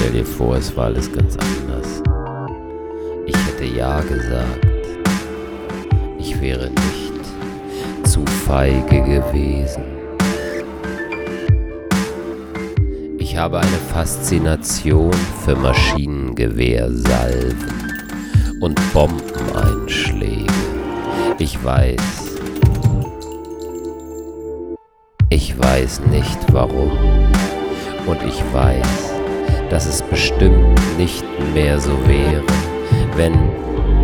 Stell dir vor, es war alles ganz anders. Ich hätte Ja gesagt. Ich wäre nicht zu feige gewesen. Ich habe eine Faszination für Maschinengewehrsalven und Bombeneinschläge. Ich weiß, ich weiß nicht warum. Und ich weiß, dass es bestimmt nicht mehr so wäre, wenn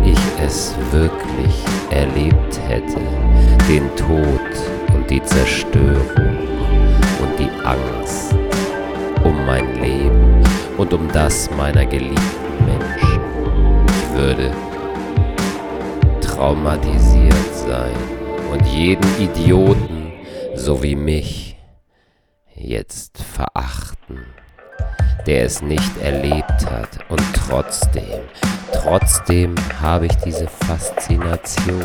ich es wirklich erlebt hätte. Den Tod und die Zerstörung und die Angst um mein Leben und um das meiner geliebten Menschen. Ich würde traumatisiert sein und jeden Idioten so wie mich jetzt verachten, der es nicht erlebt hat und trotzdem, trotzdem habe ich diese Faszination.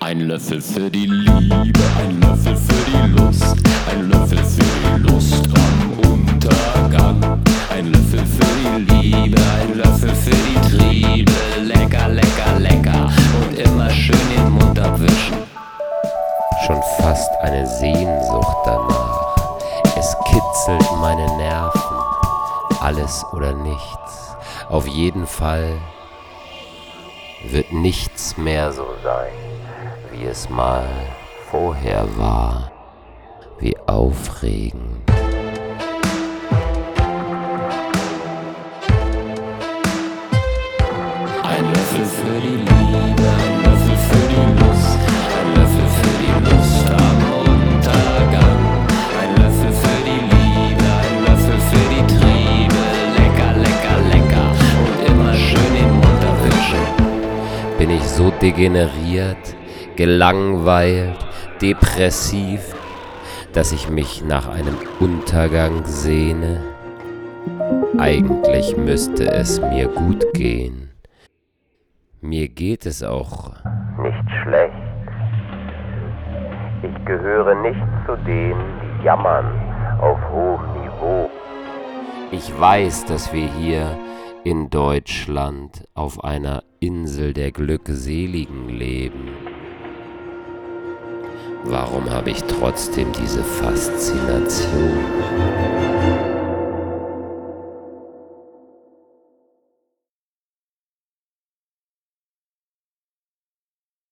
Ein Löffel für die Liebe, ein Löffel für die Lust, ein Löffel für die Lust am Untergang. Ein Löffel für die Liebe, ein Löffel für die Triebe, lecker, lecker, lecker und immer schön den Mund abwischen. Schon fast eine Sehnsucht danach. Kitzelt meine Nerven. Alles oder nichts. Auf jeden Fall wird nichts mehr so sein wie es mal vorher war. Wie aufregend. Ein Löffel für die Liebe, so degeneriert, gelangweilt, depressiv, dass ich mich nach einem Untergang sehne? Eigentlich müsste es mir gut gehen. Mir geht es auch nicht schlecht. Ich gehöre nicht zu denen, die jammern auf hohem Niveau. Ich weiß, dass wir hier in Deutschland auf einer Insel der Glückseligen leben. Warum habe ich trotzdem diese Faszination?